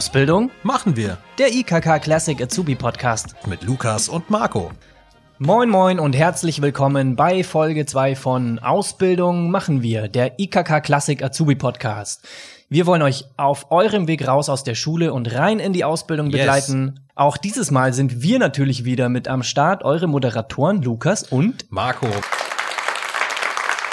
Ausbildung machen wir der IKK Classic Azubi Podcast mit Lukas und Marco. Moin moin und herzlich willkommen bei Folge 2 von Ausbildung machen wir, der IKK Classic Azubi Podcast. Wir wollen euch auf eurem Weg raus aus der Schule und rein in die Ausbildung begleiten. Yes. Auch dieses Mal sind wir natürlich wieder mit am Start, eure Moderatoren Lukas und Marco.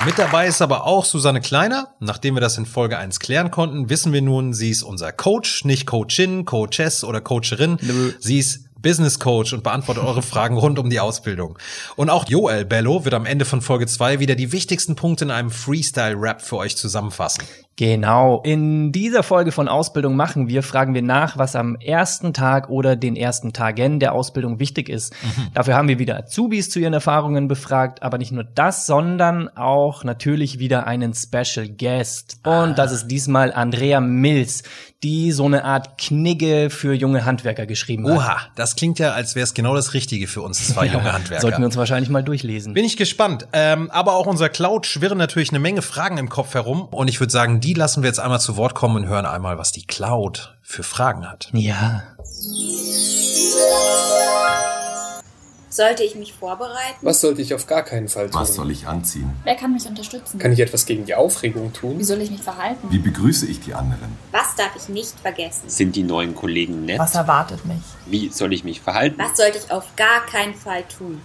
Mit dabei ist aber auch Susanne Kleiner. Nachdem wir das in Folge 1 klären konnten, wissen wir nun, sie ist unser Coach, nicht Coachin, Coachess oder Coacherin. Nö. Sie ist Business Coach und beantwortet eure Fragen rund um die Ausbildung. Und auch Joel Bello wird am Ende von Folge 2 wieder die wichtigsten Punkte in einem Freestyle-Rap für euch zusammenfassen. Genau. In dieser Folge von Ausbildung machen wir, fragen wir nach, was am ersten Tag oder den ersten Tagen der Ausbildung wichtig ist. Mhm. Dafür haben wir wieder Azubis zu ihren Erfahrungen befragt, aber nicht nur das, sondern auch natürlich wieder einen Special Guest. Und ah. das ist diesmal Andrea Mills, die so eine Art Knigge für junge Handwerker geschrieben hat. Oha, das klingt ja, als wäre es genau das Richtige für uns zwei junge Handwerker. Sollten wir uns wahrscheinlich mal durchlesen. Bin ich gespannt. Ähm, aber auch unser Cloud schwirren natürlich eine Menge Fragen im Kopf herum. Und ich würde sagen, die lassen wir jetzt einmal zu Wort kommen und hören einmal, was die Cloud für Fragen hat. Ja. Sollte ich mich vorbereiten? Was sollte ich auf gar keinen Fall tun? Was soll ich anziehen? Wer kann mich unterstützen? Kann ich etwas gegen die Aufregung tun? Wie soll ich mich verhalten? Wie begrüße ich die anderen? Was darf ich nicht vergessen? Sind die neuen Kollegen nett? Was erwartet mich? Wie soll ich mich verhalten? Was sollte ich auf gar keinen Fall tun?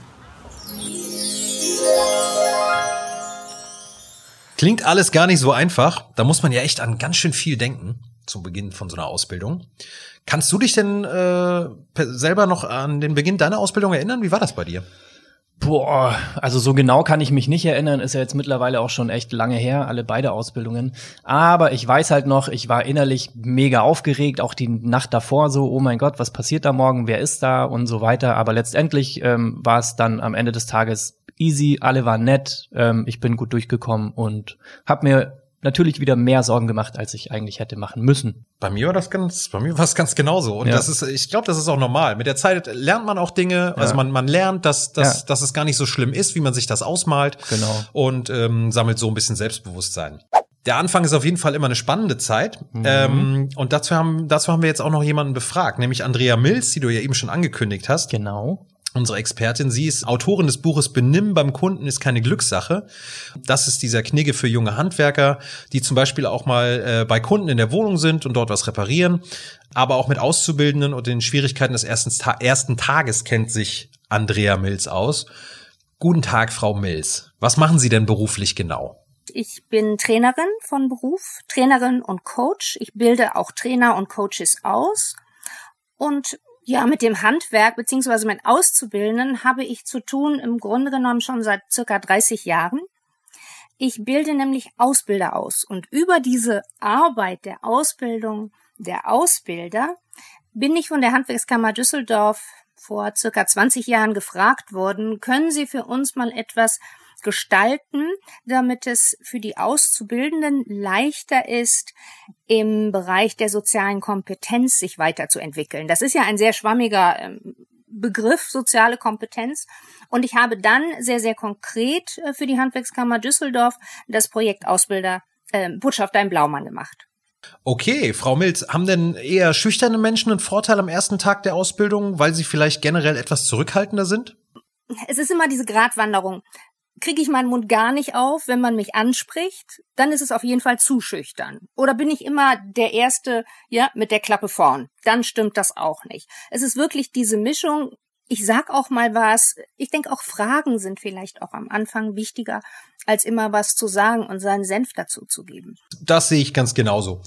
Klingt alles gar nicht so einfach. Da muss man ja echt an ganz schön viel denken zum Beginn von so einer Ausbildung. Kannst du dich denn äh, selber noch an den Beginn deiner Ausbildung erinnern? Wie war das bei dir? Boah, also so genau kann ich mich nicht erinnern, ist ja jetzt mittlerweile auch schon echt lange her, alle beide Ausbildungen. Aber ich weiß halt noch, ich war innerlich mega aufgeregt, auch die Nacht davor so, oh mein Gott, was passiert da morgen, wer ist da und so weiter. Aber letztendlich ähm, war es dann am Ende des Tages easy, alle waren nett, ähm, ich bin gut durchgekommen und habe mir natürlich wieder mehr Sorgen gemacht, als ich eigentlich hätte machen müssen. Bei mir war das ganz, bei mir war es ganz genauso. Und ja. das ist, ich glaube, das ist auch normal. Mit der Zeit lernt man auch Dinge. Ja. Also man, man lernt, dass, dass, ja. dass es gar nicht so schlimm ist, wie man sich das ausmalt. Genau. Und ähm, sammelt so ein bisschen Selbstbewusstsein. Der Anfang ist auf jeden Fall immer eine spannende Zeit. Mhm. Ähm, und dazu haben, dazu haben wir jetzt auch noch jemanden befragt, nämlich Andrea Mills, die du ja eben schon angekündigt hast. Genau unsere Expertin. Sie ist Autorin des Buches Benimm beim Kunden ist keine Glückssache. Das ist dieser Knigge für junge Handwerker, die zum Beispiel auch mal äh, bei Kunden in der Wohnung sind und dort was reparieren. Aber auch mit Auszubildenden und den Schwierigkeiten des ersten, ersten Tages kennt sich Andrea Mills aus. Guten Tag, Frau Mills. Was machen Sie denn beruflich genau? Ich bin Trainerin von Beruf, Trainerin und Coach. Ich bilde auch Trainer und Coaches aus. Und ja, mit dem Handwerk beziehungsweise mit Auszubildenden habe ich zu tun im Grunde genommen schon seit circa 30 Jahren. Ich bilde nämlich Ausbilder aus und über diese Arbeit der Ausbildung der Ausbilder bin ich von der Handwerkskammer Düsseldorf vor circa 20 Jahren gefragt worden, können Sie für uns mal etwas gestalten, damit es für die Auszubildenden leichter ist, im Bereich der sozialen Kompetenz sich weiterzuentwickeln. Das ist ja ein sehr schwammiger ähm, Begriff soziale Kompetenz. Und ich habe dann sehr, sehr konkret äh, für die Handwerkskammer Düsseldorf das Projekt Ausbilder äh, Botschafter im Blaumann gemacht. Okay, Frau Milz, haben denn eher schüchterne Menschen einen Vorteil am ersten Tag der Ausbildung, weil sie vielleicht generell etwas zurückhaltender sind? Es ist immer diese Gratwanderung kriege ich meinen Mund gar nicht auf, wenn man mich anspricht, dann ist es auf jeden Fall zu schüchtern. Oder bin ich immer der Erste, ja, mit der Klappe vorn? Dann stimmt das auch nicht. Es ist wirklich diese Mischung. Ich sag auch mal was. Ich denke auch Fragen sind vielleicht auch am Anfang wichtiger, als immer was zu sagen und seinen Senf dazu zu geben. Das sehe ich ganz genauso.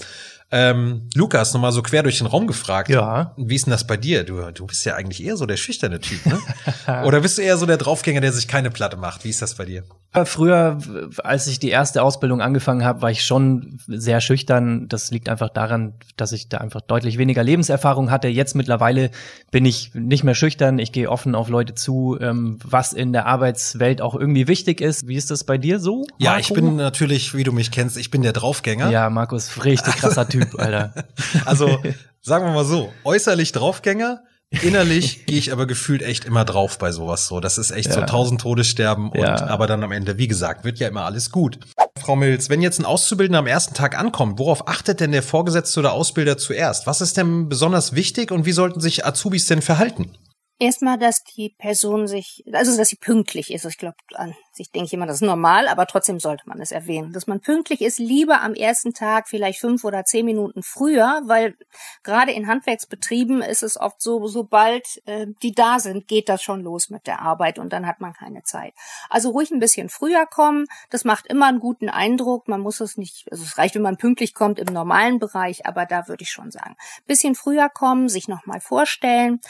Ähm, Lukas, nochmal so quer durch den Raum gefragt. Ja. Wie ist denn das bei dir? Du, du bist ja eigentlich eher so der schüchterne Typ, ne? Oder bist du eher so der Draufgänger, der sich keine Platte macht? Wie ist das bei dir? Früher, als ich die erste Ausbildung angefangen habe, war ich schon sehr schüchtern. Das liegt einfach daran, dass ich da einfach deutlich weniger Lebenserfahrung hatte. Jetzt mittlerweile bin ich nicht mehr schüchtern. Ich gehe offen auf Leute zu, ähm, was in der Arbeitswelt auch irgendwie wichtig ist. Wie ist das bei dir so? Marco? Ja, ich bin natürlich, wie du mich kennst, ich bin der Draufgänger. Ja, Markus, richtig krasser Typ, Alter. also, sagen wir mal so, äußerlich Draufgänger, Innerlich gehe ich aber gefühlt echt immer drauf bei sowas so. Das ist echt ja. so tausend Todessterben und ja. aber dann am Ende, wie gesagt, wird ja immer alles gut. Frau Mills, wenn jetzt ein Auszubildender am ersten Tag ankommt, worauf achtet denn der Vorgesetzte oder Ausbilder zuerst? Was ist denn besonders wichtig und wie sollten sich Azubis denn verhalten? Erstmal, dass die Person sich, also dass sie pünktlich ist. Ich glaube, an sich denke ich immer, das ist normal, aber trotzdem sollte man es erwähnen. Dass man pünktlich ist, lieber am ersten Tag vielleicht fünf oder zehn Minuten früher, weil gerade in Handwerksbetrieben ist es oft so, sobald äh, die da sind, geht das schon los mit der Arbeit und dann hat man keine Zeit. Also ruhig ein bisschen früher kommen, das macht immer einen guten Eindruck. Man muss es nicht, also es reicht, wenn man pünktlich kommt im normalen Bereich, aber da würde ich schon sagen, bisschen früher kommen, sich nochmal vorstellen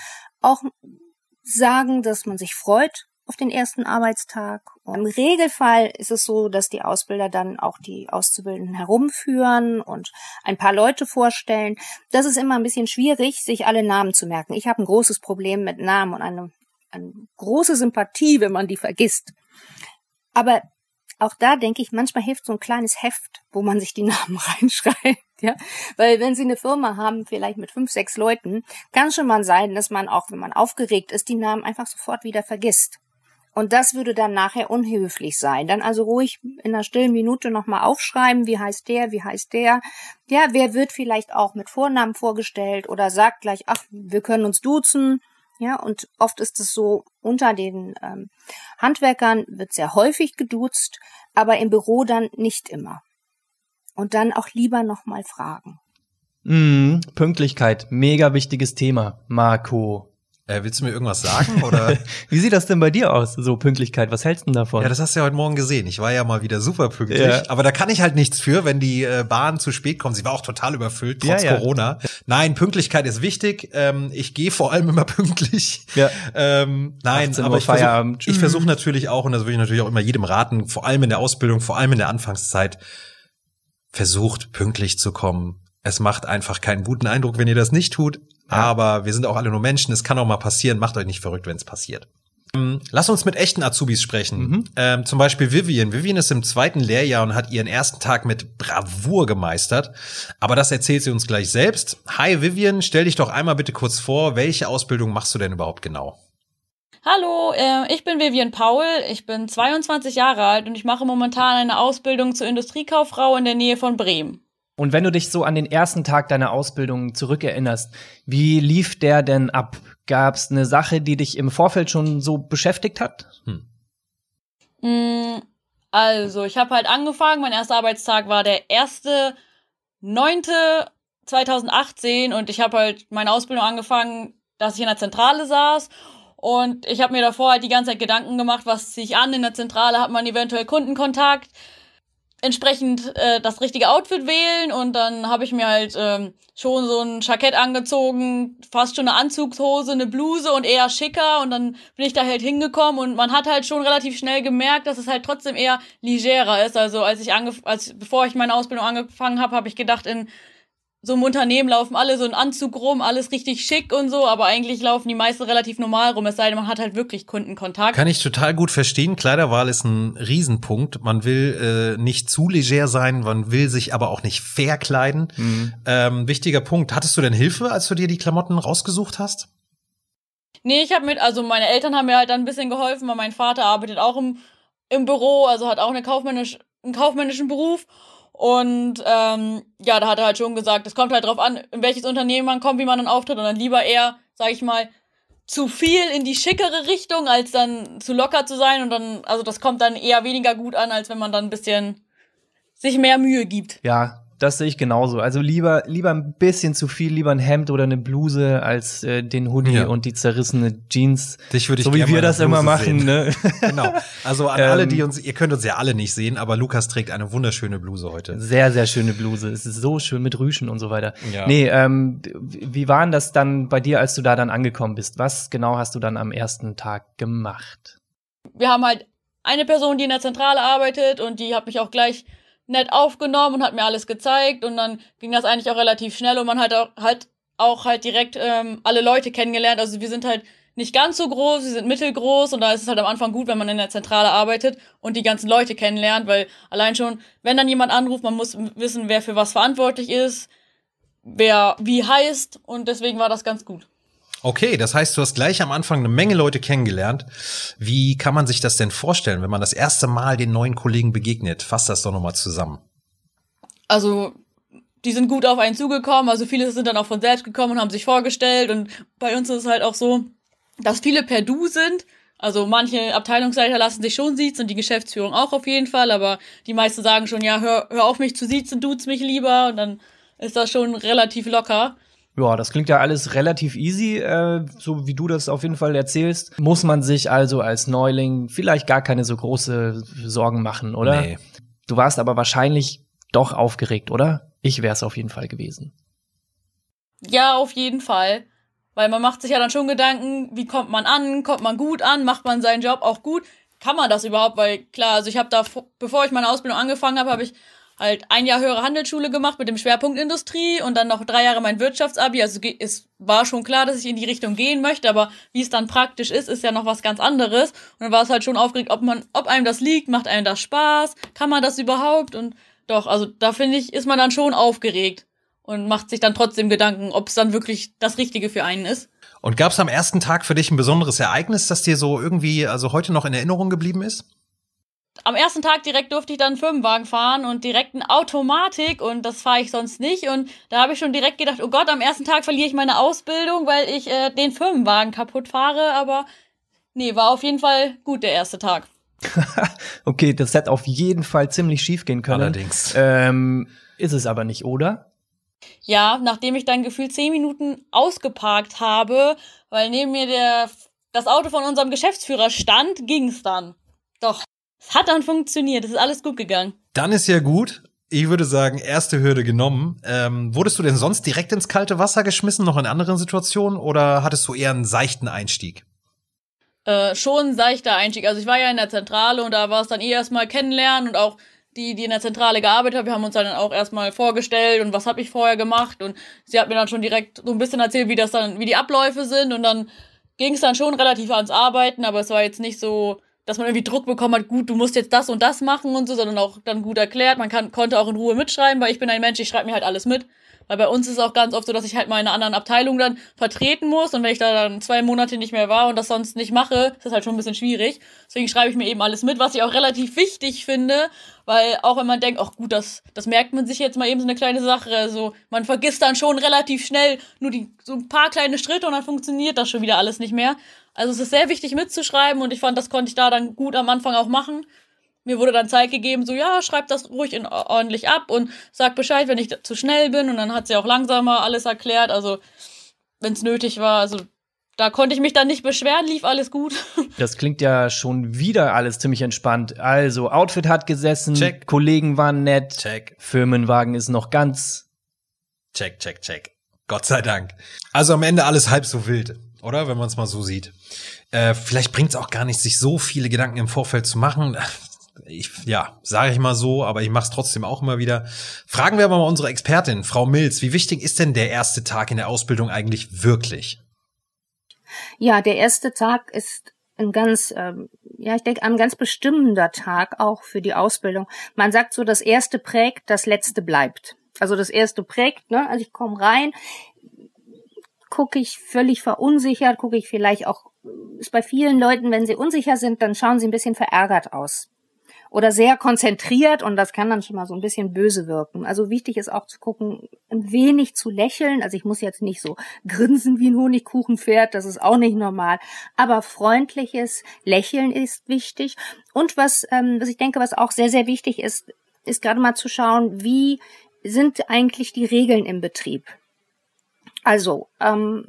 auch sagen, dass man sich freut auf den ersten Arbeitstag. Und Im Regelfall ist es so, dass die Ausbilder dann auch die Auszubildenden herumführen und ein paar Leute vorstellen. Das ist immer ein bisschen schwierig, sich alle Namen zu merken. Ich habe ein großes Problem mit Namen und eine, eine große Sympathie, wenn man die vergisst. Aber auch da denke ich, manchmal hilft so ein kleines Heft, wo man sich die Namen reinschreibt, ja. Weil wenn Sie eine Firma haben, vielleicht mit fünf, sechs Leuten, kann schon mal sein, dass man auch, wenn man aufgeregt ist, die Namen einfach sofort wieder vergisst. Und das würde dann nachher unhöflich sein. Dann also ruhig in einer stillen Minute nochmal aufschreiben, wie heißt der, wie heißt der. Ja, wer wird vielleicht auch mit Vornamen vorgestellt oder sagt gleich, ach, wir können uns duzen. Ja, und oft ist es so, unter den ähm, Handwerkern wird sehr häufig geduzt, aber im Büro dann nicht immer. Und dann auch lieber nochmal fragen. Mm, Pünktlichkeit, mega wichtiges Thema. Marco, Äh, willst du mir irgendwas sagen? Oder? wie sieht das denn bei dir aus, so Pünktlichkeit? Was hältst du denn davon? ja, das hast du ja heute Morgen gesehen. Ich war ja mal wieder super pünktlich. Ja. Aber da kann ich halt nichts für, wenn die äh, Bahn zu spät kommt. Sie war auch total überfüllt, trotz Ja, ja. Corona. Nein, Pünktlichkeit ist wichtig. Ähm, ich gehe vor allem immer pünktlich. Ja. Ähm, nein, 18 Uhr aber ich versuche versuch natürlich auch, und das würde ich natürlich auch immer jedem raten, vor allem in der Ausbildung, vor allem in der Anfangszeit, versucht pünktlich zu kommen. Es macht einfach keinen guten Eindruck, wenn ihr das nicht tut. Aber wir sind auch alle nur Menschen. Es kann auch mal passieren. Macht euch nicht verrückt, wenn es passiert. Ähm, Lass uns mit echten Azubis sprechen. Mhm. Ähm, zum Beispiel Vivian. Vivian ist im zweiten Lehrjahr und hat ihren ersten Tag mit Bravour gemeistert. Aber das erzählt sie uns gleich selbst. Hi Vivian, stell dich doch einmal bitte kurz vor. Welche Ausbildung machst du denn überhaupt genau? Hallo, äh, ich bin Vivian Paul, ich bin 22 Jahre alt und ich mache momentan eine Ausbildung zur Industriekauffrau in der Nähe von Bremen. Und wenn du dich so an den ersten Tag deiner Ausbildung zurückerinnerst, wie lief der denn ab? Gab's eine Sache, die dich im Vorfeld schon so beschäftigt hat? Mm, Also, ich habe halt angefangen, mein erster Arbeitstag war der 1.9.2018 und ich habe halt meine Ausbildung angefangen, dass ich in der Zentrale saß und ich habe mir davor halt die ganze Zeit Gedanken gemacht, was ziehe ich an, in der Zentrale hat man eventuell Kundenkontakt, entsprechend äh, das richtige Outfit wählen. Und dann habe ich mir halt ähm, schon so ein Jackett angezogen, fast schon eine Anzugshose, eine Bluse und eher schicker. Und dann bin ich da halt hingekommen. Und man hat halt schon relativ schnell gemerkt, dass es halt trotzdem eher legerer ist. Also als ich angef als bevor ich meine Ausbildung angefangen habe, habe ich gedacht, in so einem Unternehmen laufen alle so in Anzug rum, alles richtig schick und so, aber eigentlich laufen die meisten relativ normal rum, es sei denn, man hat halt wirklich Kundenkontakt. Kann ich total gut verstehen. Kleiderwahl ist ein Riesenpunkt. Man will äh, nicht zu leger sein, man will sich aber auch nicht verkleiden. Ähm, wichtiger Punkt. Hattest du denn Hilfe, als du dir die Klamotten rausgesucht hast? Nee, ich habe mit, also meine Eltern haben mir halt dann ein bisschen geholfen, weil mein Vater arbeitet auch im, im Büro, also hat auch eine kaufmännisch, einen kaufmännischen Beruf. Und ähm, ja, da hat er halt schon gesagt, es kommt halt drauf an, in welches Unternehmen man kommt, wie man dann auftritt. Und dann lieber eher, sag ich mal, zu viel in die schickere Richtung, als dann zu locker zu sein. Und dann, also das kommt dann eher weniger gut an, als wenn man dann ein bisschen sich mehr Mühe gibt. Ja, das sehe ich genauso. Also lieber, lieber ein bisschen zu viel, lieber ein Hemd oder eine Bluse als äh, den Hoodie Ja. und die zerrissene Jeans. Dich würde ich so wie wir das immer machen, sehen. ne? Genau. Also an Ähm, alle, die uns, ihr könnt uns ja alle nicht sehen, aber Lukas trägt eine wunderschöne Bluse heute. Sehr, sehr schöne Bluse. Es ist so schön mit Rüschen und so weiter. Ja. Nee, ähm, wie war denn das dann bei dir, als du da dann angekommen bist? Was genau hast du dann am ersten Tag gemacht? wir haben halt eine Person, die in der Zentrale arbeitet und die hat mich auch gleich nett aufgenommen und hat mir alles gezeigt und dann ging das eigentlich auch relativ schnell und man hat auch halt auch halt direkt ähm, alle Leute kennengelernt. Also wir sind halt nicht ganz so groß, wir sind mittelgroß und da ist es halt am Anfang gut, wenn man in der Zentrale arbeitet und die ganzen Leute kennenlernt, weil allein schon, wenn dann jemand anruft, man muss wissen, wer für was verantwortlich ist, wer wie heißt und deswegen war das ganz gut. Okay, das heißt, du hast gleich am Anfang eine Menge Leute kennengelernt. Wie kann man sich das denn vorstellen, wenn man das erste Mal den neuen Kollegen begegnet? Fass das doch nochmal zusammen. Also, die sind gut auf einen zugekommen, also viele sind dann auch von selbst gekommen und haben sich vorgestellt und bei uns ist es halt auch so, dass viele per Du sind. Also manche Abteilungsleiter lassen sich schon siezen und die Geschäftsführung auch auf jeden Fall, aber die meisten sagen schon, ja, hör, hör auf mich zu siezen, duzt mich lieber und dann ist das schon relativ locker. Ja, das klingt ja alles relativ easy, äh, so wie du das auf jeden Fall erzählst. Muss man sich also als Neuling vielleicht gar keine so große Sorgen machen, oder? Nee. Du warst aber wahrscheinlich doch aufgeregt, oder? Ich wär's auf jeden Fall gewesen. Ja, auf jeden Fall. Weil man macht sich ja dann schon Gedanken, wie kommt man an, kommt man gut an, macht man seinen Job auch gut? Kann man das überhaupt? Weil klar, also ich habe da, bevor ich meine Ausbildung angefangen habe, habe ich halt ein Jahr höhere Handelsschule gemacht mit dem Schwerpunkt Industrie und dann noch drei Jahre mein Wirtschaftsabi. Also es war schon klar, dass ich in die Richtung gehen möchte, aber wie es dann praktisch ist, ist ja noch was ganz anderes. Und dann war es halt schon aufgeregt, ob man, ob einem das liegt, macht einem das Spaß, kann man das überhaupt? Und doch, also da finde ich, ist man dann schon aufgeregt und macht sich dann trotzdem Gedanken, ob es dann wirklich das Richtige für einen ist. Und gab es am ersten Tag für dich ein besonderes Ereignis, das dir so irgendwie, also heute noch in Erinnerung geblieben ist? Am ersten Tag direkt durfte ich dann einen Firmenwagen fahren und direkt eine Automatik und das fahre ich sonst nicht. Und da habe ich schon direkt gedacht, oh Gott, am ersten Tag verliere ich meine Ausbildung, weil ich äh, den Firmenwagen kaputt fahre. Aber nee, war auf jeden Fall gut der erste Tag. okay, das hätte auf jeden Fall ziemlich schief gehen können. Allerdings. Ähm, ist es aber nicht, oder? Ja, nachdem ich dann gefühlt zehn Minuten ausgeparkt habe, weil neben mir der das Auto von unserem Geschäftsführer stand, ging's dann. Doch. Es hat dann funktioniert, es ist alles gut gegangen. Dann ist ja gut. Ich würde sagen, erste Hürde genommen. Ähm, wurdest du denn sonst direkt ins kalte Wasser geschmissen, noch in anderen Situationen, oder hattest du eher einen seichten Einstieg? Äh, schon ein seichter Einstieg. Also ich war ja in der Zentrale und da war es dann eh erstmal kennenlernen und auch die, die in der Zentrale gearbeitet haben, wir haben uns dann auch erstmal vorgestellt und was habe ich vorher gemacht und sie hat mir dann schon direkt so ein bisschen erzählt, wie das dann, wie die Abläufe sind und dann ging es dann schon relativ ans Arbeiten, aber es war jetzt nicht so, dass man irgendwie Druck bekommen hat, gut, du musst jetzt das und das machen und so, sondern auch dann gut erklärt. Man kann, konnte auch in Ruhe mitschreiben, weil ich bin ein Mensch, ich schreibe mir halt alles mit. Weil bei uns ist es auch ganz oft so, dass ich halt mal in einer anderen Abteilung dann vertreten muss und wenn ich da dann zwei Monate nicht mehr war und das sonst nicht mache, ist das halt schon ein bisschen schwierig. Deswegen schreibe ich mir eben alles mit, was ich auch relativ wichtig finde, weil auch wenn man denkt, ach gut, das, das merkt man sich jetzt mal eben so eine kleine Sache, also man vergisst dann schon relativ schnell nur die, so ein paar kleine Schritte und dann funktioniert das schon wieder alles nicht mehr. Also es ist sehr wichtig mitzuschreiben und ich fand, das konnte ich da dann gut am Anfang auch machen. Mir wurde dann Zeit gegeben, so ja, schreib das ruhig in, ordentlich ab und sag Bescheid, wenn ich zu schnell bin. Und dann hat sie auch langsamer alles erklärt. Also wenn es nötig war, also da konnte ich mich dann nicht beschweren, lief alles gut. Das klingt ja schon wieder alles ziemlich entspannt. Also Outfit hat gesessen, Check. Kollegen waren nett, Check. Firmenwagen ist noch ganz. Check, check, check. Gott sei Dank. Also am Ende alles halb so wild, oder? Wenn man es mal so sieht. Äh, vielleicht bringt es auch gar nicht, sich so viele Gedanken im Vorfeld zu machen. Ich, ja, sage ich mal so, aber ich mache es trotzdem auch immer wieder. Fragen wir aber mal unsere Expertin, Frau Milz, wie wichtig ist denn der erste Tag in der Ausbildung eigentlich wirklich? Ja, der erste Tag ist ein ganz, ähm, ja, ich denke, ein ganz bestimmender Tag auch für die Ausbildung. Man sagt so, das erste prägt, das letzte bleibt. Also das erste prägt, ne? Also ich komme rein, gucke ich völlig verunsichert, gucke ich vielleicht auch, ist bei vielen Leuten, wenn sie unsicher sind, dann schauen sie ein bisschen verärgert aus oder sehr konzentriert und das kann dann schon mal so ein bisschen böse wirken. Also wichtig ist auch zu gucken, ein wenig zu lächeln. Also ich muss jetzt nicht so grinsen wie ein Honigkuchenpferd, das ist auch nicht normal. Aber freundliches Lächeln ist wichtig. Und was, ähm, was ich denke, was auch sehr, sehr wichtig ist, ist gerade mal zu schauen, wie sind eigentlich die Regeln im Betrieb? Also ähm,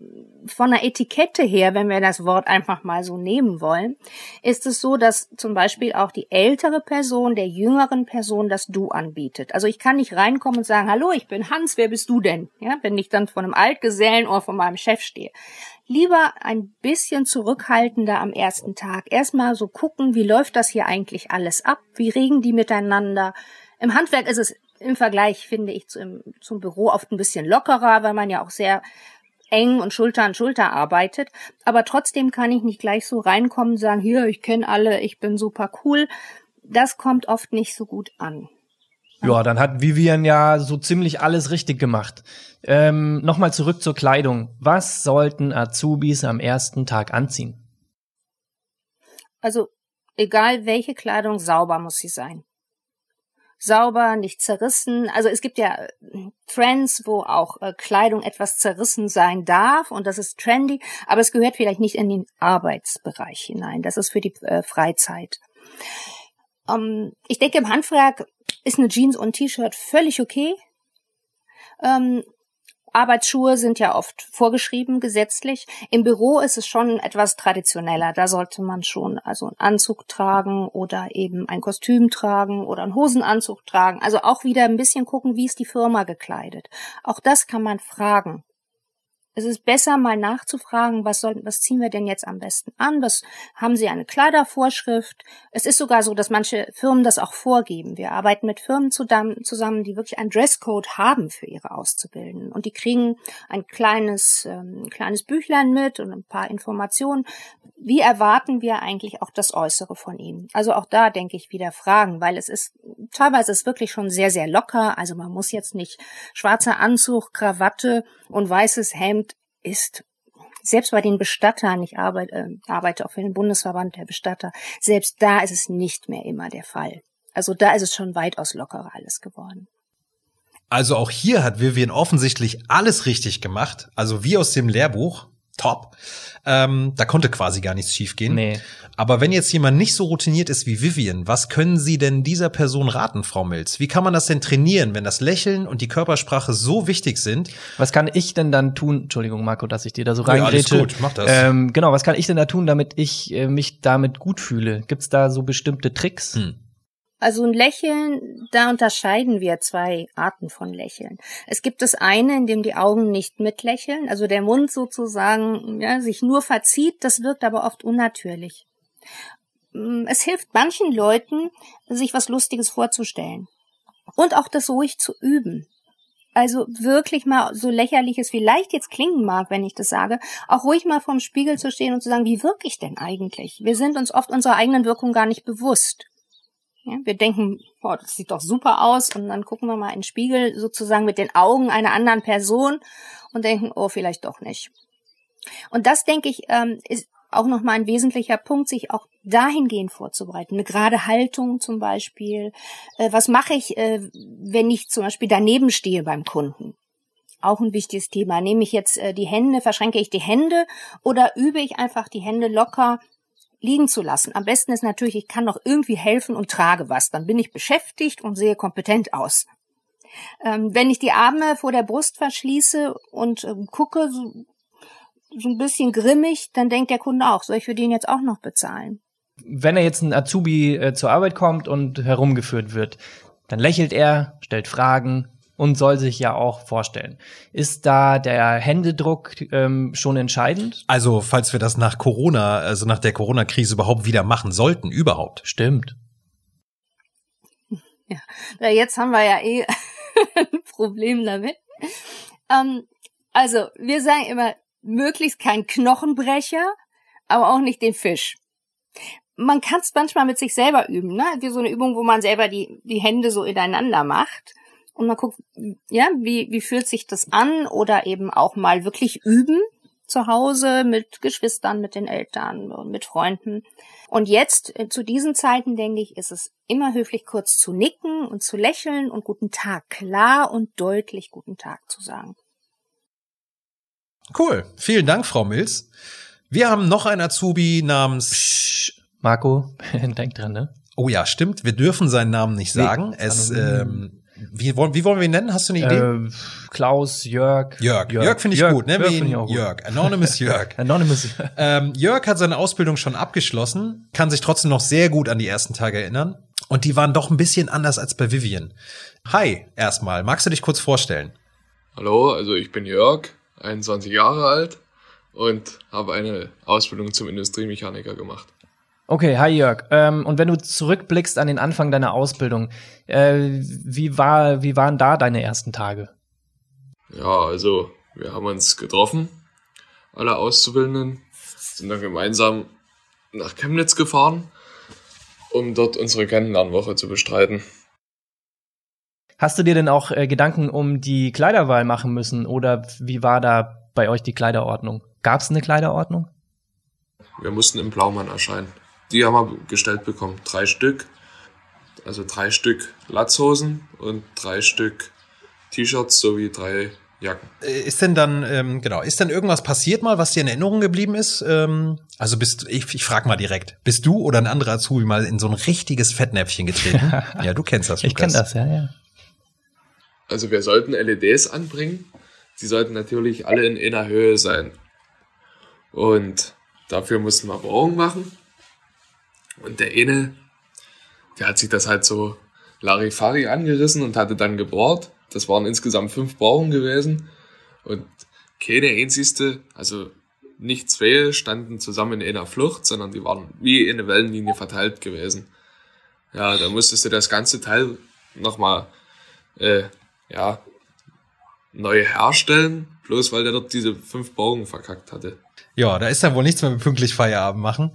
von der Etikette her, wenn wir das Wort einfach mal so nehmen wollen, ist es so, dass zum Beispiel auch die ältere Person der jüngeren Person das Du anbietet. Also ich kann nicht reinkommen und sagen, hallo, ich bin Hans, wer bist du denn? Ja, wenn ich dann von einem Altgesellen oder von meinem Chef stehe. Lieber ein bisschen zurückhaltender am ersten Tag. Erstmal so gucken, wie läuft das hier eigentlich alles ab? Wie regen die miteinander? Im Handwerk ist es im Vergleich, finde ich, zum, zum Büro oft ein bisschen lockerer, weil man ja auch sehr eng und Schulter an Schulter arbeitet. Aber trotzdem kann ich nicht gleich so reinkommen und sagen, hier, ich kenne alle, ich bin super cool. Das kommt oft nicht so gut an. Ja, dann hat Vivian ja so ziemlich alles richtig gemacht. Ähm, Nochmal zurück zur Kleidung. Was sollten Azubis am ersten Tag anziehen? Also, egal welche Kleidung, sauber muss sie sein. Sauber, nicht zerrissen. Also es gibt ja äh, Trends, wo auch äh, Kleidung etwas zerrissen sein darf und das ist trendy, aber es gehört vielleicht nicht in den Arbeitsbereich hinein. Das ist für die äh, Freizeit. Ähm, ich denke, im Handwerk ist eine Jeans und ein T-Shirt völlig okay. Ähm, Arbeitsschuhe sind ja oft vorgeschrieben gesetzlich. Im Büro ist es schon etwas traditioneller. Da sollte man schon also einen Anzug tragen oder eben ein Kostüm tragen oder einen Hosenanzug tragen. Also auch wieder ein bisschen gucken, wie ist die Firma gekleidet. Auch das kann man fragen es ist besser, mal nachzufragen, was soll, was ziehen wir denn jetzt am besten an? Was haben Sie eine Kleidervorschrift? Es ist sogar so, dass manche Firmen das auch vorgeben. Wir arbeiten mit Firmen zusammen, die wirklich einen Dresscode haben für ihre Auszubildenden. Und die kriegen ein kleines, ähm, kleines Büchlein mit und ein paar Informationen. Wie erwarten wir eigentlich auch das Äußere von ihnen? Also auch da denke ich wieder fragen, weil es ist, teilweise ist wirklich schon sehr, sehr locker. Also man muss jetzt nicht schwarzer Anzug, Krawatte und weißes Hemd ist selbst bei den Bestattern, ich arbeite, äh, arbeite auch für den Bundesverband der Bestatter, selbst da ist es nicht mehr immer der Fall. Also da ist es schon weitaus lockerer alles geworden. Also auch hier hat Vivian offensichtlich alles richtig gemacht, also wie aus dem Lehrbuch top. Ähm, da konnte quasi gar nichts schiefgehen. Nee. Aber wenn jetzt jemand nicht so routiniert ist wie Vivian, was können Sie denn dieser Person raten, Frau Mills? Wie kann man das denn trainieren, wenn das Lächeln und die Körpersprache so wichtig sind? Was kann ich denn dann tun? Entschuldigung, Marco, dass ich dir da so Ja, alles reingrätsche. gut, mach das. Ähm, genau, was kann ich denn da tun, damit ich äh, mich damit gut fühle? Gibt's da so bestimmte Tricks? Hm. Also ein Lächeln, da unterscheiden wir zwei Arten von Lächeln. Es gibt das eine, in dem die Augen nicht mitlächeln, also der Mund sozusagen ja, sich nur verzieht, das wirkt aber oft unnatürlich. Mm, Es hilft manchen Leuten, sich was Lustiges vorzustellen. Und auch das ruhig zu üben. Also wirklich mal so lächerlich es vielleicht jetzt klingen mag, wenn ich das sage, auch ruhig mal vorm Spiegel zu stehen und zu sagen, wie wirke ich denn eigentlich? Wir sind uns oft unserer eigenen Wirkung gar nicht bewusst. Ja, wir denken, boah, das sieht doch super aus und dann gucken wir mal in den Spiegel sozusagen mit den Augen einer anderen Person und denken, oh, vielleicht doch nicht. Und das, denke ich, ähm, ist auch nochmal ein wesentlicher Punkt, sich auch dahingehend vorzubereiten. Eine gerade Haltung zum Beispiel. Äh, was mache ich, äh, wenn ich zum Beispiel daneben stehe beim Kunden? Auch ein wichtiges Thema. Nehme ich jetzt äh, die Hände, verschränke ich die Hände oder übe ich einfach die Hände locker liegen zu lassen. Am besten ist natürlich, ich kann noch irgendwie helfen und trage was. Dann bin ich beschäftigt und sehe kompetent aus. Ähm, wenn ich die Arme vor der Brust verschließe und ähm, gucke, so, so ein bisschen grimmig, dann denkt der Kunde auch, soll ich für den jetzt auch noch bezahlen? Wenn er jetzt ein Azubi äh, zur Arbeit kommt und herumgeführt wird, dann lächelt er, stellt Fragen und soll sich ja auch vorstellen. Ist da der Händedruck ähm, schon entscheidend? Also, falls wir das nach Corona, also nach der Corona-Krise überhaupt wieder machen sollten, überhaupt. Stimmt. Ja, jetzt haben wir ja eh ein Problem damit. Ähm, also, wir sagen immer, möglichst kein Knochenbrecher, aber auch nicht den Fisch. Man kann es manchmal mit sich selber üben, ne? Wie so eine Übung, wo man selber die, die Hände so ineinander macht. Und man guckt, ja, wie, wie fühlt sich das an? Oder eben auch mal wirklich üben zu Hause mit Geschwistern, mit den Eltern und mit Freunden. Und jetzt, äh, zu diesen Zeiten, denke ich, ist es immer höflich, kurz zu nicken und zu lächeln und guten Tag, klar und deutlich guten Tag zu sagen. Cool. Vielen Dank, Frau Mills. Wir haben noch einen Azubi namens. Psch, Marco, denk dran, ne? Oh ja, stimmt. Wir dürfen seinen Namen nicht Nee, sagen. ist es, ähm, wie, wollen, wie wollen wir ihn nennen? Hast du eine Idee? Äh, Klaus, Jörg. Jörg. Jörg, finde ich Jörg, gut. Nennen Jörg wir ihn ich auch gut. Jörg. Anonymous Jörg. Anonymous. Ähm, Jörg hat seine Ausbildung schon abgeschlossen, kann sich trotzdem noch sehr gut an die ersten Tage erinnern. Und die waren doch ein bisschen anders als bei Vivian. Hi, erstmal. Magst du dich kurz vorstellen? Hallo, also ich bin Jörg, 21 Jahre alt und habe eine Ausbildung zum Industriemechaniker gemacht. Okay, hi Jörg. Ähm, und wenn du zurückblickst an den Anfang deiner Ausbildung, äh, wie war, wie waren da deine ersten Tage? Ja, also wir haben uns getroffen, alle Auszubildenden, sind dann gemeinsam nach Chemnitz gefahren, um dort unsere Kennenlernwoche zu bestreiten. Hast du dir denn auch äh, Gedanken um die Kleiderwahl machen müssen oder wie war da bei euch die Kleiderordnung? Gab es eine Kleiderordnung? Wir mussten im Blaumann erscheinen. Die haben wir gestellt bekommen. Drei Stück. Also drei Stück Latzhosen und drei Stück T-Shirts sowie drei Jacken. Äh, Ist denn dann, ähm, genau, ist denn irgendwas passiert mal, was dir in Erinnerung geblieben ist? Ähm, also bist ich, ich frage mal direkt, bist du oder ein anderer Azubi mal in so ein richtiges Fettnäpfchen getreten? ja, du kennst das, Ich Lukas. kenne das, ja, ja. Also wir sollten LEDs anbringen. Die sollten natürlich alle in einer Höhe sein. Und dafür mussten wir Bohrungen machen. Und der eine, der hat sich das halt so Larifari angerissen und hatte dann gebohrt. Das waren insgesamt fünf Bohrungen gewesen. Und keine einzigste, also nicht zwei standen zusammen in einer Flucht, sondern die waren wie in eine Wellenlinie verteilt gewesen. Ja, da musstest du das ganze Teil nochmal äh, ja, neu herstellen, bloß weil der dort diese fünf Bogen verkackt hatte. Ja, da ist dann wohl nichts mehr mit pünktlich Feierabend machen.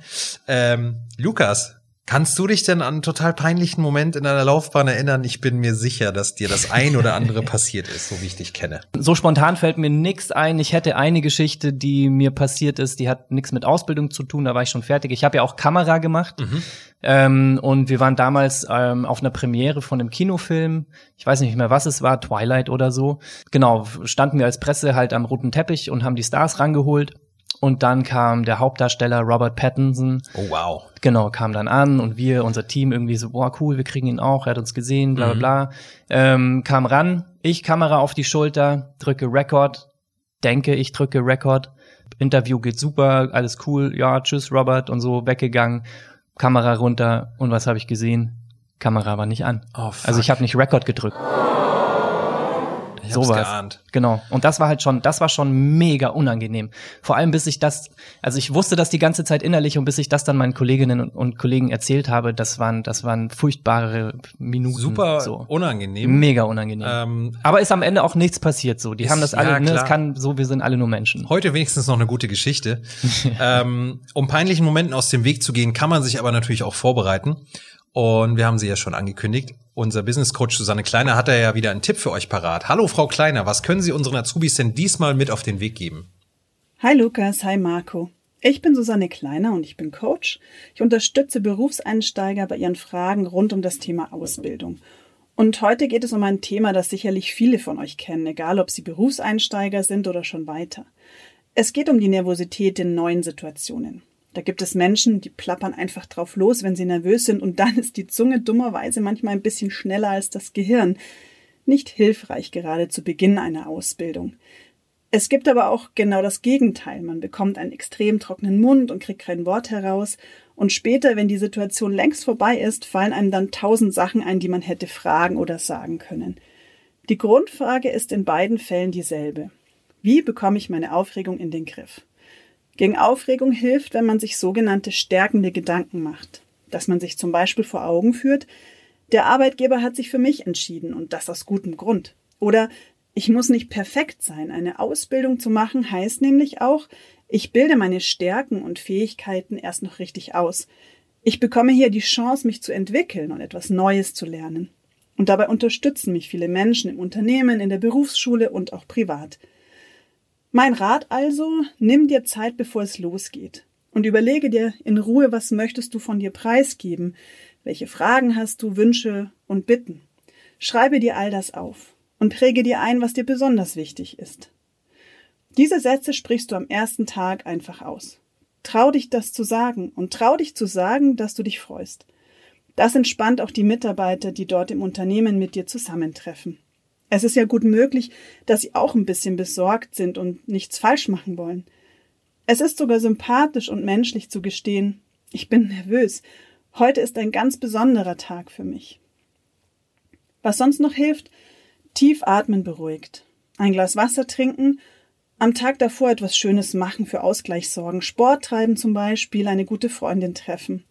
Ähm, Lukas, kannst du dich denn an einen total peinlichen Moment in deiner Laufbahn erinnern? Ich bin mir sicher, dass dir das ein oder andere passiert ist, so wie ich dich kenne. So spontan fällt mir nix ein. Ich hätte eine Geschichte, die mir passiert ist, die hat nichts mit Ausbildung zu tun, da war ich schon fertig. Ich habe ja auch Kamera gemacht. Ähm, und wir waren damals ähm, auf einer Premiere von einem Kinofilm. Ich weiß nicht mehr, was es war, Twilight oder so. Genau, standen wir als Presse halt am roten Teppich und haben die Stars rangeholt. Und dann kam der Hauptdarsteller Robert Pattinson. Oh wow. Genau, kam dann an und wir, unser Team irgendwie so, boah, cool, wir kriegen ihn auch, er hat uns gesehen, bla bla bla. Ähm, kam ran, ich Kamera auf die Schulter, drücke Record, denke, ich drücke Record. Interview geht super, alles cool, ja, tschüss Robert und so, weggegangen, Kamera runter und was habe ich gesehen? Kamera war nicht an. Oh, fuck. also ich habe nicht Record gedrückt. Ich Sowas. geahnt. Genau. Und das war halt schon, das war schon mega unangenehm. Vor allem, bis ich das, also ich wusste das die ganze Zeit innerlich und bis ich das dann meinen Kolleginnen und, Kollegen erzählt habe, das waren, das waren furchtbare Minuten. Super so. unangenehm. Mega unangenehm. Ähm, Aber ist am Ende auch nichts passiert so. Die Ist- haben das alle, ja, ne, es klar. kann so, wir sind alle nur Menschen. Heute wenigstens noch eine gute Geschichte. ähm, um peinlichen Momenten aus dem Weg zu gehen, kann man sich aber natürlich auch vorbereiten. Und wir haben sie ja schon angekündigt. Unser Business Coach Susanne Kleiner hat da ja wieder einen Tipp für euch parat. Hallo Frau Kleiner, was können Sie unseren Azubis denn diesmal mit auf den Weg geben? Hi Lukas, hi Marco. Ich bin Susanne Kleiner und ich bin Coach. Ich unterstütze Berufseinsteiger bei ihren Fragen rund um das Thema Ausbildung. Und heute geht es um ein Thema, das sicherlich viele von euch kennen, egal ob sie Berufseinsteiger sind oder schon weiter. Es geht um die Nervosität in neuen Situationen. Da gibt es Menschen, die plappern einfach drauf los, wenn sie nervös sind, und dann ist die Zunge dummerweise manchmal ein bisschen schneller als das Gehirn. Nicht hilfreich gerade zu Beginn einer Ausbildung. Es gibt aber auch genau das Gegenteil. Man bekommt einen extrem trockenen Mund und kriegt kein Wort heraus. Und später, wenn die Situation längst vorbei ist, fallen einem dann tausend Sachen ein, die man hätte fragen oder sagen können. Die Grundfrage ist in beiden Fällen dieselbe. Wie bekomme ich meine Aufregung in den Griff? Gegen Aufregung hilft, wenn man sich sogenannte stärkende Gedanken macht. Dass man sich zum Beispiel vor Augen führt, der Arbeitgeber hat sich für mich entschieden und das aus gutem Grund. Oder ich muss nicht perfekt sein. Eine Ausbildung zu machen heißt nämlich auch, ich bilde meine Stärken und Fähigkeiten erst noch richtig aus. Ich bekomme hier die Chance, mich zu entwickeln und etwas Neues zu lernen. Und dabei unterstützen mich viele Menschen im Unternehmen, in der Berufsschule und auch privat. Mein Rat also, nimm dir Zeit, bevor es losgeht. Und überlege dir in Ruhe, was möchtest du von dir preisgeben? Welche Fragen hast du, Wünsche und Bitten? Schreibe dir all das auf und präge dir ein, was dir besonders wichtig ist. Diese Sätze sprichst du am ersten Tag einfach aus. Trau dich, das zu sagen und trau dich zu sagen, dass du dich freust. Das entspannt auch die Mitarbeiter, die dort im Unternehmen mit dir zusammentreffen. Es ist ja gut möglich, dass sie auch ein bisschen besorgt sind und nichts falsch machen wollen. Es ist sogar sympathisch und menschlich zu gestehen, ich bin nervös. Heute ist ein ganz besonderer Tag für mich. Was sonst noch hilft? Tief atmen beruhigt. Ein Glas Wasser trinken, am Tag davor etwas Schönes machen, für Ausgleich sorgen, Sport treiben zum Beispiel, eine gute Freundin treffen.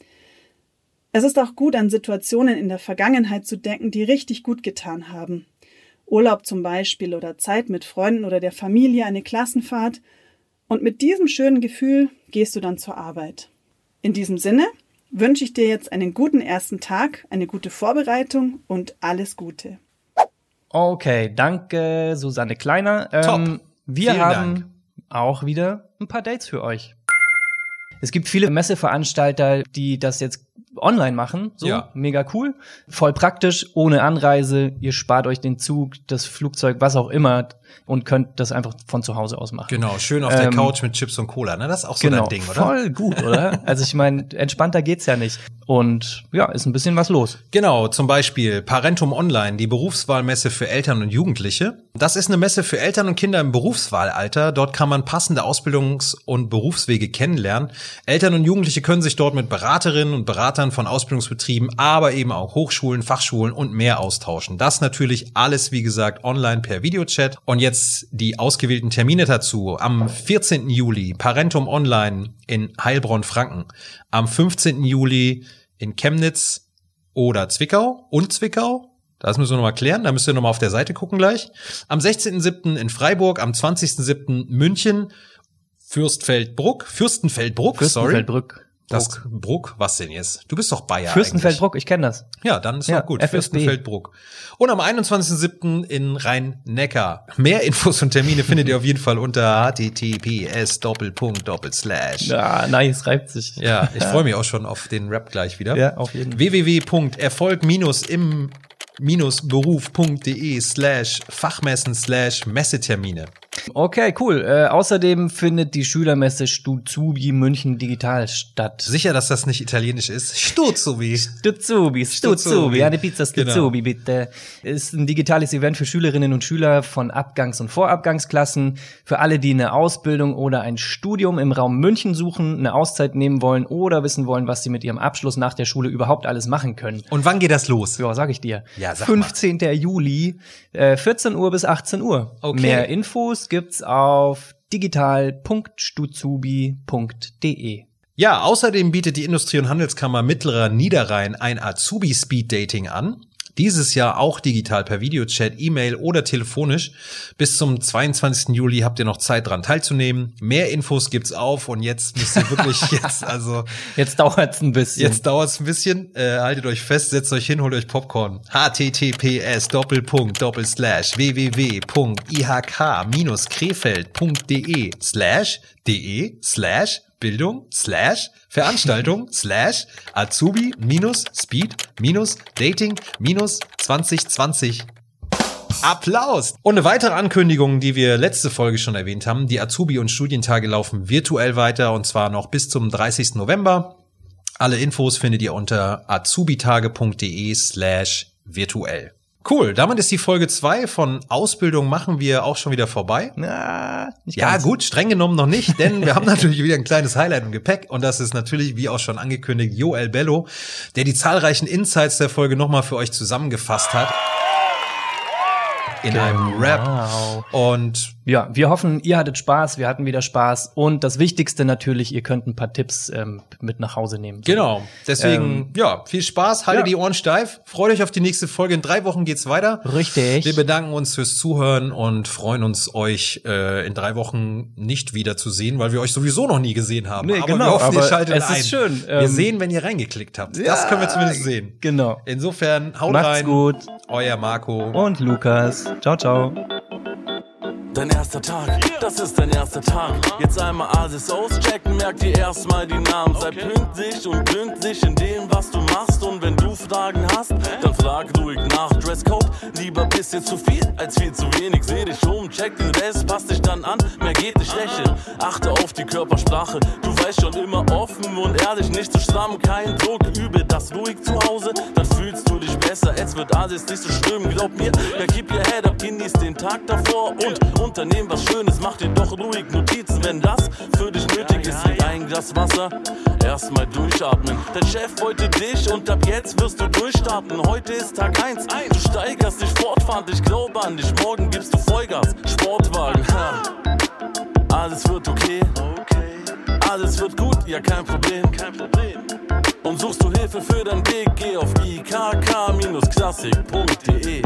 Es ist auch gut, an Situationen in der Vergangenheit zu denken, die richtig gut getan haben. Urlaub zum Beispiel oder Zeit mit Freunden oder der Familie, eine Klassenfahrt. Und mit diesem schönen Gefühl gehst du dann zur Arbeit. In diesem Sinne wünsche ich dir jetzt einen guten ersten Tag, eine gute Vorbereitung und alles Gute. Okay, danke Susanne Kleiner. Ähm, Top. Wir Vielen haben Dank. auch wieder ein paar Dates für euch. Es gibt viele Messeveranstalter, die das jetzt online machen. So, Ja. mega cool. Voll praktisch, ohne Anreise. Ihr spart euch den Zug, das Flugzeug, was auch immer und könnt das einfach von zu Hause aus machen. Genau, schön auf der Ähm, Couch mit Chips und Cola. Ne? Das ist auch so Genau, dein Ding, oder? voll gut, oder? Also ich meine, entspannter geht's ja nicht. Und ja, ist ein bisschen was los. Genau, zum Beispiel Parentum Online, die Berufswahlmesse für Eltern und Jugendliche. Das ist eine Messe für Eltern und Kinder im Berufswahlalter. Dort kann man passende Ausbildungs- und Berufswege kennenlernen. Eltern und Jugendliche können sich dort mit Beraterinnen und Beratern von Ausbildungsbetrieben, aber eben auch Hochschulen, Fachschulen und mehr austauschen. Das natürlich alles, wie gesagt, online per Videochat. Und jetzt die ausgewählten Termine dazu. Am 14. Juli Parentum Online in Heilbronn-Franken. Am 15. Juli in Chemnitz oder Zwickau und Zwickau. Das müssen wir nochmal klären. Da müsst ihr nochmal auf der Seite gucken gleich. Am 16.07. in Freiburg, am 20.07. München, Fürstfeldbruck, Fürstenfeldbruck, sorry. Das Bruck, was denn jetzt? Du bist doch Bayer Fürstenfeldbruck, ich kenne das. Ja, dann ist Ja, doch gut. FSB. Fürstenfeldbruck. Und am 21.07. in Rhein-Neckar. Mehr Infos und Termine findet ihr auf jeden Fall unter https doppelpunkt doppelslash. Ja, nice, reibt sich. Ja, ich freue mich auch schon auf den Rap gleich wieder. Ja, auf jeden Fall. www.erfolg-im-beruf.de slash Fachmessen slash Messetermine. Okay, cool. Äh, außerdem findet die Schülermesse Stuzubi München digital statt. Sicher, dass das nicht italienisch ist? Stuzubi. Stuzubi, Stuzubi. Stuzubi, eine Pizza Genau. Stuzubi, bitte. Ist ein digitales Event für Schülerinnen und Schüler von Abgangs- und Vorabgangsklassen, für alle, die eine Ausbildung oder ein Studium im Raum München suchen, eine Auszeit nehmen wollen oder wissen wollen, was sie mit ihrem Abschluss nach der Schule überhaupt alles machen können. Und wann geht das los? Ja, sag ich dir. Ja, sag 15. Juli, äh, 14 Uhr bis 18 Uhr. Okay. Mehr Infos gibt's auf digital.stuzubi.de. Ja, außerdem bietet die Industrie- und Handelskammer Mittlerer Niederrhein ein Azubi-Speed-Dating an. Dieses Jahr auch digital per Videochat, E-Mail oder telefonisch. Bis zum 22. Juli habt ihr noch Zeit dran teilzunehmen. Mehr Infos gibt's auf und jetzt müsst ihr wirklich jetzt, also Jetzt dauert's ein bisschen. Jetzt dauert's ein bisschen. Äh, haltet euch fest, setzt euch hin, holt euch Popcorn. https Doppelpunkt Doppelslash www.ihk-krefeld.de slash de slash Bildung slash Veranstaltung slash Azubi minus Speed minus Dating minus 2020 Applaus! Und eine weitere Ankündigung, die wir letzte Folge schon erwähnt haben. Die Azubi- und Studientage laufen virtuell weiter und zwar noch bis zum 30. November. Alle Infos findet ihr unter azubitage.de slash virtuell. Cool, damit ist die Folge zwei von Ausbildung machen wir auch schon wieder vorbei. Na, Ja, gut, streng genommen noch nicht, denn wir haben natürlich wieder ein kleines Highlight im Gepäck und das ist natürlich, wie auch schon angekündigt, Joel Bello, der die zahlreichen Insights der Folge nochmal für euch zusammengefasst hat. In einem Rap. Wow. Und Ja, wir hoffen, ihr hattet Spaß, wir hatten wieder Spaß und das Wichtigste natürlich, ihr könnt ein paar Tipps ähm, mit nach Hause nehmen. genau, deswegen, Ähm, ja, viel Spaß, haltet ja. die Ohren steif, freut euch auf die nächste Folge. In drei Wochen geht's weiter. Richtig. Wir bedanken uns fürs Zuhören und freuen uns, euch äh, in drei Wochen nicht wieder zu sehen, weil wir euch sowieso noch nie gesehen haben. Nee, aber genau, wir hoffen, ihr aber schaltet es ist ein. schön, Wir ähm, sehen, wenn ihr reingeklickt habt. das können wir zumindest sehen. Genau. Insofern, haut Macht's rein. gut. Euer Marco. Und Lukas. Ciao, ciao. Dein erster Tag, das ist dein erster Tag. Jetzt einmal alles auschecken, merk dir erstmal die Namen. Sei pünktlich und gründlich in dem, was du machst. Und wenn du Fragen hast, dann frag ruhig nach. Dresscode, lieber bisschen zu viel als viel zu wenig. Seh dich um, check den Rest, pass dich dann an, mehr geht nicht lächeln. Achte auf die Körpersprache, du weißt schon immer offen und ehrlich, nicht zu stramm, kein Druck. Übe das ruhig zu Hause, dann fühlst du dich besser. Es wird alles nicht so schlimm, glaub mir. Ja, keep your head up, genieß den Tag davor und unternehm was Schönes. Mach dir doch ruhig Notizen, wenn das für dich nötig ist. Trink ein Glas Wasser, erstmal durchatmen. Dein Chef wollte dich und ab jetzt wirst du durchstarten. Heute ist Tag 1, du steigerst dich fortfahrend. Ich glaube an dich, morgen gibst du Vollgas. Sportwagen. Alles wird okay. Alles wird gut, ja kein Problem. Kein Problem. Und suchst du Hilfe für dein Weg, geh auf ikk-klassik.de.